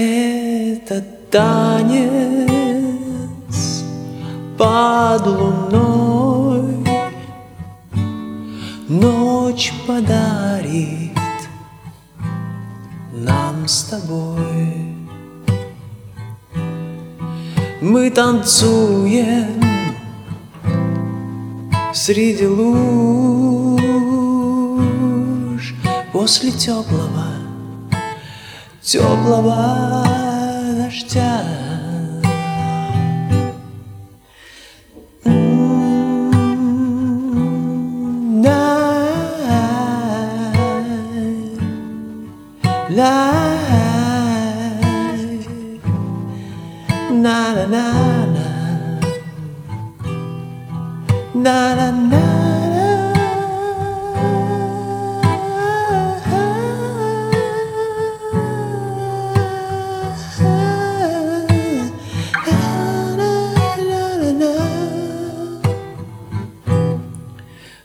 Это танец под луной Ночь подарит нам с тобой. Мы танцуем среди луж После теплого, теплого дождя na na na na, na na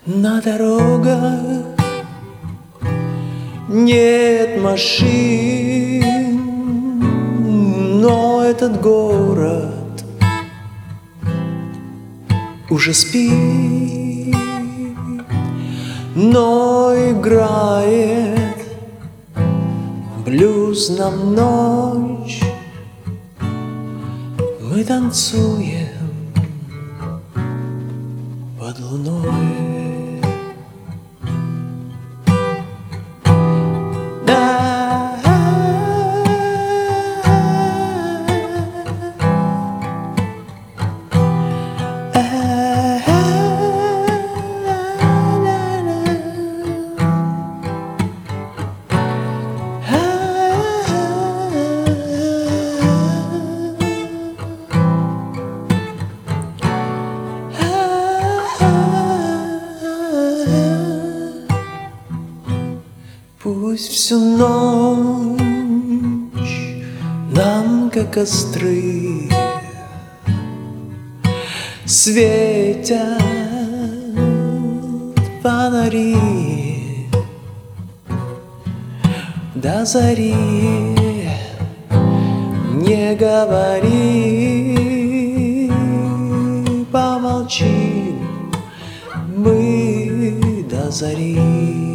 На дорогах нет машин, но этот город уже спит, но играет блюз нам ночь. Мы танцуем под луной. Пусть всю ночь нам, как костры, Светят фонари. До зари не говори Помолчи мы до зари